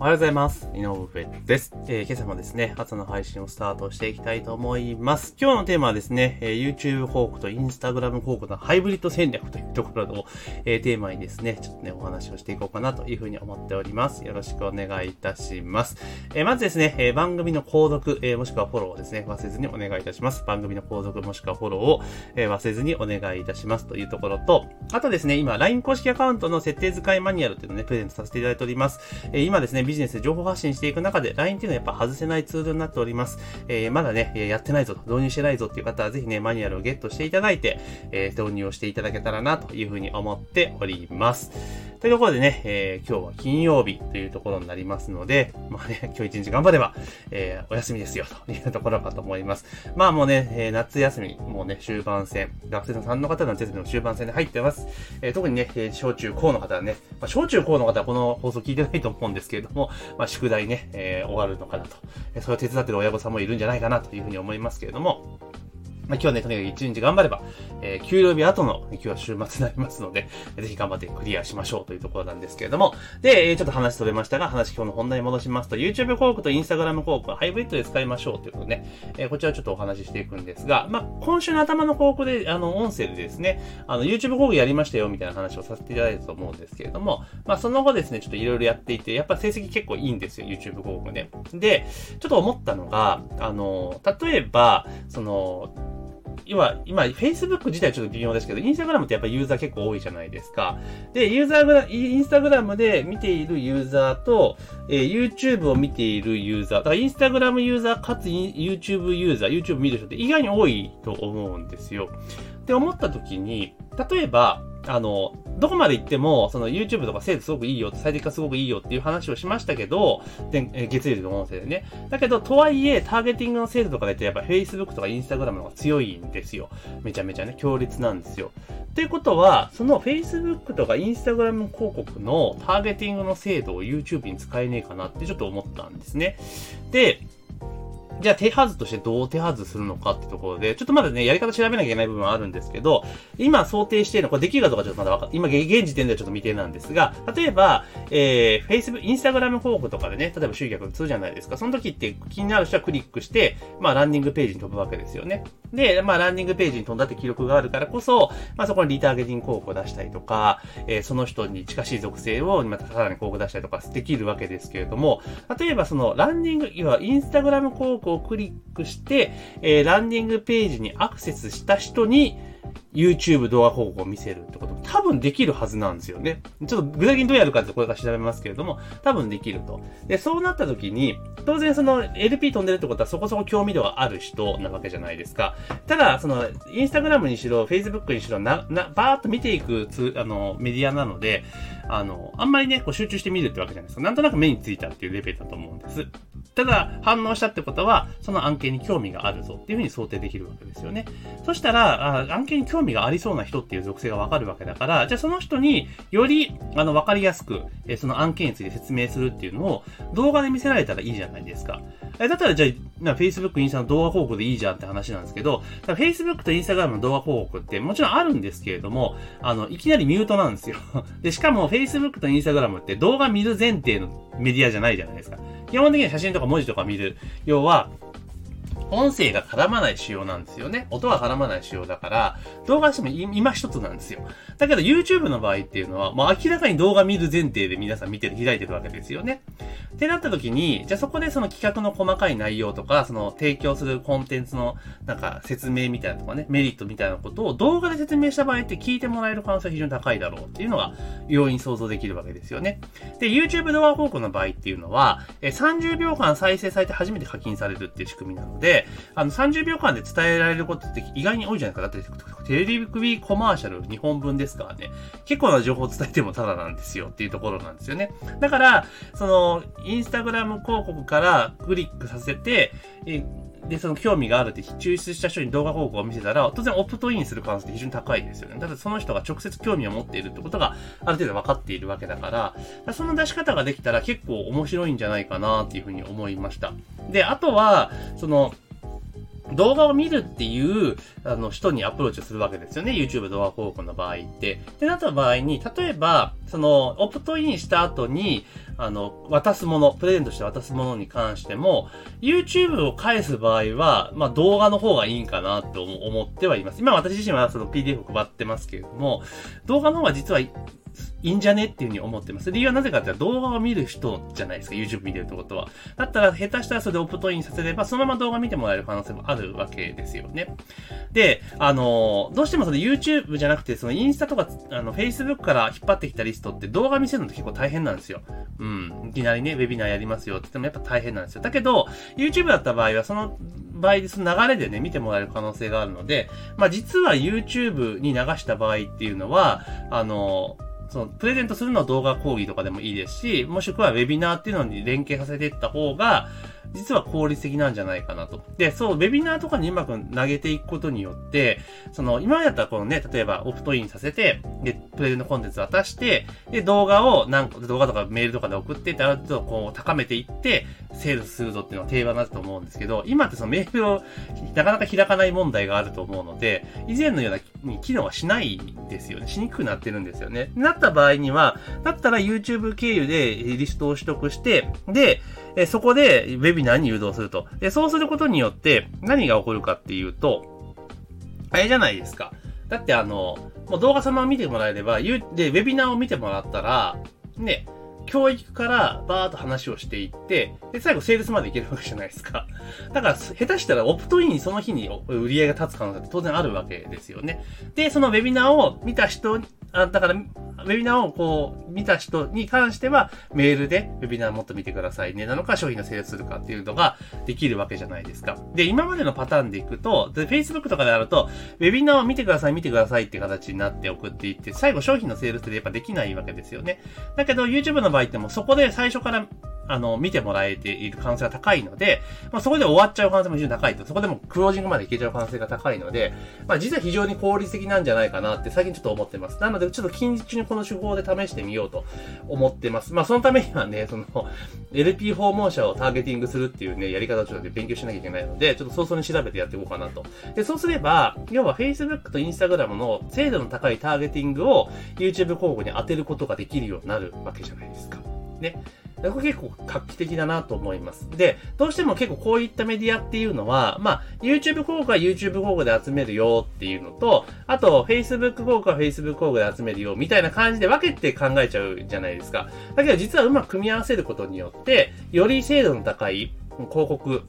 おはようございます。井上です。えー今朝もですね、朝の配信をスタートしていきたいと思います。今日のテーマはですね、えー YouTube 広告と Instagram 広告のハイブリッド戦略というところを、えーテーマにですね、ちょっとね、お話をしていこうかなというふうに思っております。よろしくお願いいたします。えーまずですね、え番組の購読、えもしくはフォローをですね、忘れずにお願いいたします。番組の購読もしくはフォローを、え忘れずにお願いいたしますというところと、あとですね、今、LINE 公式アカウントの設定使いマニュアルっていうのをね、プレゼントさせていただいております。えー今ですね、ビジネスで情報発信していく中で、LINE っていうのはやっぱ外せないツールになっております。えーまだね、やってないぞと、導入してないぞっていう方は、ぜひね、マニュアルをゲットしていただいて、えー導入をしていただけたらな、というふうに思っております。というところでね、えー今日は金曜日というところになりますので、まあね、今日一日頑張れば、えーお休みですよ、というところかと思います。まあもうね、えー夏休み、もうね、終盤戦、学生さんの方は夏休みの終盤戦で入ってます。えー特にね、えー小中高の方はね、まあ、小中高の方はこの放送聞いてないと思うんですけれども、まあ、宿題ね、えー終わるのかなと。えーそれを手伝ってる親御さんもいるんじゃないかなというふうに思いますけれども、まあ、今日はね、とにかく一日頑張れば、えー給料日後の、今日は週末になりますので、ぜひ頑張ってクリアしましょうというところなんですけれども、で、えちょっと話それましたが、話今日の本題に戻しますと、YouTube 広告と Instagram 広告はハイブリッドで使いましょうということでね、えーこちらちょっとお話ししていくんですが、まあ、今週の頭の広告で、あの、音声でですね、あの、YouTube 広告やりましたよみたいな話をさせていただいたと思うんですけれども、まあ、その後ですね、ちょっといろいろやっていて、やっぱ成績結構いいんですよ、YouTube 広告ね。で、ちょっと思ったのが、あの、例えば、その、要は、今、Facebook 自体ちょっと微妙ですけど、Instagram ってやっぱユーザー結構多いじゃないですか。で、ユーザーが、Instagram で見ているユーザーと、えー YouTube を見ているユーザー、だから Instagram ユーザーかつ YouTube ユーザー、YouTube 見る人って意外に多いと思うんですよ。って思った時に、例えば、あの、どこまで行っても、その YouTube とか精度すごくいいよ、最適化すごくいいよっていう話をしましたけど、で、え月曜日の音声でね。だけど、とはいえ、ターゲティングの精度とかで言ってやっぱ Facebook とか Instagram の方が強いんですよ。めちゃめちゃね、強烈なんですよ。っていうことは、その Facebook とか Instagram 広告のターゲティングの精度を YouTube に使えねえかなってちょっと思ったんですね。で、じゃあ手はずとしてどう手はずするのかってところで、ちょっとまだね、やり方調べなきゃいけない部分はあるんですけど、今想定しているの、これできるかどうかちょっとまだわか今現時点ではちょっと未定なんですが、例えば、えー、Facebook、Instagram 広告とかでね、例えば集客するじゃないですか。その時って気になる人はクリックして、まあランディングページに飛ぶわけですよね。で、まあランディングページに飛んだって記録があるからこそ、まあそこにリターゲティング広告を出したりとか、えーその人に近しい属性をまたさらに広告出したりとかできるわけですけれども、例えばそのランディング、要はインスタグラム広告をクリックして、えーランディングページにアクセスした人に、YouTube 動画広告を見せるってこと多分できるはずなんですよね。ちょっと具体的にどうやるかってこれから調べますけれども、多分できると。で、そうなった時に、当然その LP 飛んでるってことはそこそこ興味度がある人なわけじゃないですか。ただ、その、インスタグラムにしろ、Facebook にしろ、な、な、バーっと見ていくつ、あの、メディアなので、あの、あんまりね、こう集中して見るってわけじゃないですか。なんとなく目についたっていうレベルだと思うんです。ただ、反応したってことは、その案件に興味があるぞっていうふうに想定できるわけですよね。そしたら、あ案件に興味がありそうな人っていう属性がわかるわけだから、じゃあその人により、あの、わかりやすく、えその案件について説明するっていうのを動画で見せられたらいいじゃないですか。えだったらじゃあ、Facebook、インスタの動画広告でいいじゃんって話なんですけど、Facebook と Instagram の動画広告ってもちろんあるんですけれども、あの、いきなりミュートなんですよ。で、しかも Facebook と Instagram って動画見る前提のメディアじゃないじゃないですか。基本的には写真とか文字とか見る。要は、音声が絡まない仕様なんですよね。音が絡まない仕様だから、動画しても今一つなんですよ。だけど YouTube の場合っていうのは、もう明らかに動画見る前提で皆さん見てる、開いてるわけですよね。ってなった時に、じゃあそこでその企画の細かい内容とか、その提供するコンテンツのなんか説明みたいなとかね、メリットみたいなことを動画で説明した場合って聞いてもらえる可能性が非常に高いだろうっていうのが容易に想像できるわけですよね。で、YouTube 動画広告の場合っっていうのは、え30秒間再生されて初めて課金されるっていう仕組みなので、あの30秒間で伝えられることって意外に多いじゃないか。なってテレビコマーシャル2本分ですからね。結構な情報を伝えてもただなんですよっていうところなんですよね。だから、その、インスタグラム広告からクリックさせて、えで、その興味があるって抽出した人に動画広告を見せたら、当然オプトインする可能性って非常に高いですよね。だってその人が直接興味を持っているってことがある程度分かっているわけだから、からその出し方ができたら結構面白いんじゃないかなっていうふうに思いました。で、あとは、その、動画を見るっていう、あの、人にアプローチをするわけですよね。YouTube 動画広告の場合って。で、なった場合に、例えば、その、オプトインした後に、あの、渡すもの、プレゼントして渡すものに関しても、YouTube を返す場合は、まあ、動画の方がいいんかなと思ってはいます。今私自身はその PDF を配ってますけれども、動画の方が実はいいんじゃね？っていうふうに思ってます。理由はなぜかって動画を見る人じゃないですか、YouTube 見てるってことは。だったら、下手したらそれでオプトインさせれば、そのまま動画見てもらえる可能性もあるわけですよね。で、あの、どうしてもその YouTube じゃなくて、そのインスタとか、あの、Facebook から引っ張ってきたリストって動画見せるのって結構大変なんですよ。うん。いきなりね、ウェビナーやりますよって言ってもやっぱ大変なんですよ。だけど、YouTube だった場合は、その場合、その流れでね、見てもらえる可能性があるので、まあ実は YouTube に流した場合っていうのは、あの、その、プレゼントするのは動画講義とかでもいいですし、もしくはウェビナーっていうのに連携させていった方が、実は効率的なんじゃないかなと。で、そう、ウェビナーとかにうまく投げていくことによって、その、今までだったらこのね、例えばオプトインさせて、で、プレゼントコンテンツ渡して、で、動画を何個、動画とかメールとかで送ってって、ある程度こう、高めていって、セールスするぞっていうのが定番だと思うんですけど、今ってそのメールをなかなか開かない問題があると思うので、以前のような機能はしないんですよね。しにくくなってるんですよね。なった場合には、だったら YouTube 経由でリストを取得して、で、えそこでウェビナーに誘導すると。で、そうすることによって何が起こるかっていうと、あれじゃないですか。だってあの、もう動画そのまま見てもらえれば、で、ウェビナーを見てもらったら、ね、教育からバーっと話をしていって、で、最後セールスまでいけるわけじゃないですか。だから、下手したらオプトインにその日に売り上げが立つ可能性って当然あるわけですよね。で、そのウェビナーを見た人、あだから、ウェビナーをこう、見た人に関しては、メールで、ウェビナーもっと見てくださいね、なのか、商品のセールするかっていうのができるわけじゃないですか。で、今までのパターンでいくと、で、Facebook とかであると、ウェビナーを見てください、見てくださいって形になって送っていって、最後商品のセールってやっぱできないわけですよね。だけど、YouTube の場合ってもそこで最初からあの、見てもらえている可能性が高いので、まあ、そこで終わっちゃう可能性も非常に高いと。そこでもクロージングまでいけちゃう可能性が高いので、まあ、実は非常に効率的なんじゃないかなって最近ちょっと思ってます。なので、ちょっと近日中にこの手法で試してみようと思ってます。まあ、そのためにはね、その、LP 訪問者をターゲティングするっていうね、やり方をちょっと勉強しなきゃいけないので、ちょっと早々に調べてやっていこうかなと。で、そうすれば、要は Facebook と Instagram の精度の高いターゲティングを YouTube 広告に当てることができるようになるわけじゃないですか。ね。これ結構画期的だなと思います。で、どうしても結構こういったメディアっていうのは、まあ、YouTube 広告は YouTube 広告で集めるよっていうのと、あと、Facebook 広告は Facebook 広告で集めるよみたいな感じで分けて考えちゃうじゃないですか。だけど実はうまく組み合わせることによって、より精度の高い広告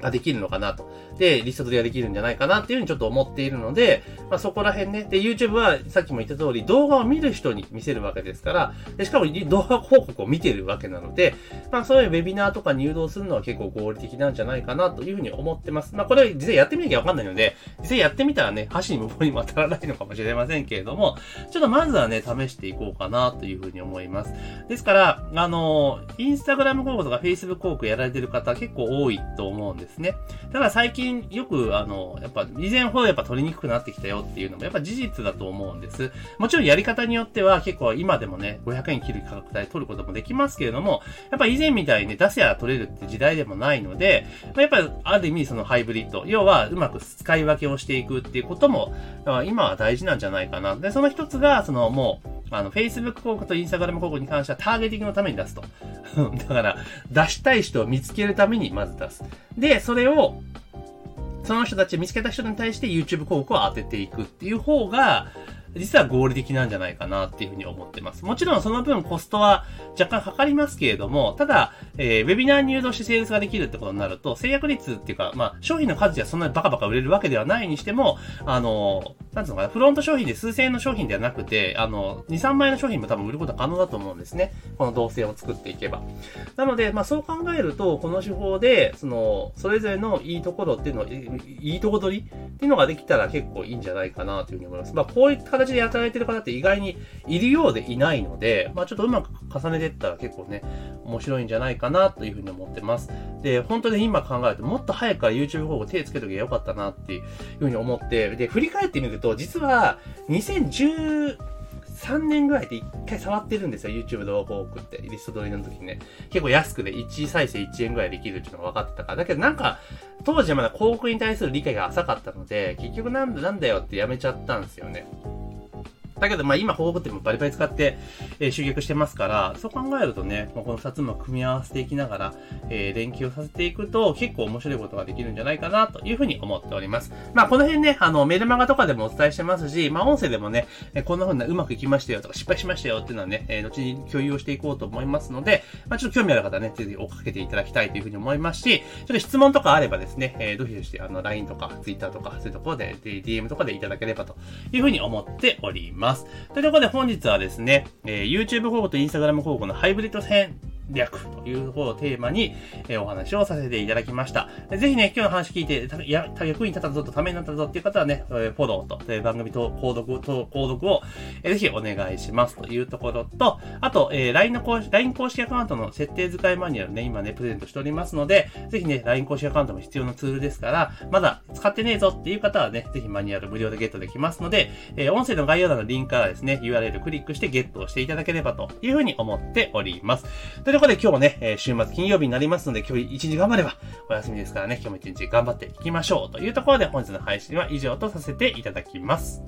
ができるのかなと。で、リスト取りができるんじゃないかなっていうふうにちょっと思っているので、まあそこら辺ね。で、YouTube はさっきも言った通り動画を見る人に見せるわけですから、でしかも動画広告を見てるわけなので、まあそういうウェビナーとかに誘導するのは結構合理的なんじゃないかなというふうに思ってます。まあこれは実際やってみなきゃわかんないので、実際やってみたらね、箸にも棒にも当たらないのかもしれませんけれども、ちょっとまずはね、試していこうかなというふうに思います。ですから、あの、インスタグラム広告とか Facebook 広告やられてる方結構多いと思うんですね。ただ最近よく、あの、やっぱ以前ほどやっぱ取りにくくなってきたよっていうのもやっぱ事実だと思うんです。もちろんやり方によっては結構今でもね、500円切る価格帯取ることもできますけれども、やっぱ以前みたいにね、出せや取れるって時代でもないので、やっぱりある意味そのハイブリッド、要はうまく使い分けをしていくっていうことも、今は大事なんじゃないかな。で、その一つが、そのもう、あの、Facebook 広告と Instagram 広告に関してはターゲティングのために出すと。だから、出したい人を見つけるためにまず出す。で、それを、その人たち見つけた人に対して YouTube 広告を当てていくっていう方が、実は合理的なんじゃないかなっていうふうに思ってます。もちろんその分コストは若干かかりますけれども、ただ、えー、ウェビナーに誘導してセールスができるってことになると、制約率っていうか、まあ、商品の数じゃそんなにバカバカ売れるわけではないにしても、あの、なんつうのかな、フロント商品で数千円の商品ではなくて、あの、2、3万円の商品も多分売ることは可能だと思うんですね。この動線を作っていけば。なので、まあそう考えると、この手法で、その、それぞれのいいところっていうのを、いいとこ取りっていうのができたら結構いいんじゃないかなというふうに思います。まあこういった形で働いてる方って意外にいるようでいないので、まあちょっとうまく重ねていったら結構ね、面白いんじゃないかなというふうに思ってます。で、本当に今考えるともっと早くから YouTube 広告手つけときゃよかったなっていうふうに思って、で、振り返ってみると、実は2013年ぐらいで1回触ってるんですよ。YouTube 動画広告って。リスト取りの時にね。結構安くで1再生1円ぐらいできるっていうのが分かってたから。だけどなんか、当時はまだ広告に対する理解が浅かったので、結局なんだなんだよってやめちゃったんですよね。だけど、まあ今、広告ってもバリバリ使って、えー、集客してますから、そう考えるとね、まあ、この二つも組み合わせていきながら、えー、連携をさせていくと、結構面白いことができるんじゃないかな、というふうに思っております。まあこの辺ね、あの、メルマガとかでもお伝えしてますし、まあ音声でもね、えー、こんな風なうまくいきましたよとか、失敗しましたよっていうのはね、えー、後に共有をしていこうと思いますので、まあちょっと興味ある方ね、ぜひ追っかけていただきたいというふうに思いますし、ちょっと質問とかあればですね、えー、どうしどし、あの、LINE とか Twitter とか、そういうところで、DM とかでいただければというふうに思っております。ということで本日はですね、えー、YouTube 広告と Instagram 広告のハイブリッド編略というところをテーマに、え、お話をさせていただきました。ぜひね、今日の話聞いて、いや、役に立ったぞと、ためになったぞっていう方はね、フォローと、え、番組と購読と、購読を、え、ぜひお願いしますというところと、あと、えー、LINE の公式、LINE 公式アカウントの設定使いマニュアルね、今ね、プレゼントしておりますので、ぜひね、LINE 公式アカウントも必要なツールですから、まだ使ってねえぞっていう方はね、ぜひマニュアル無料でゲットできますので、え、音声の概要欄のリンクからですね、URL クリックしてゲットをしていただければというふうに思っております。といういうことで今日もね、え週末金曜日になりますので、今日一日頑張ればお休みですからね、今日も一日頑張っていきましょう。というところで本日の配信は以上とさせていただきます。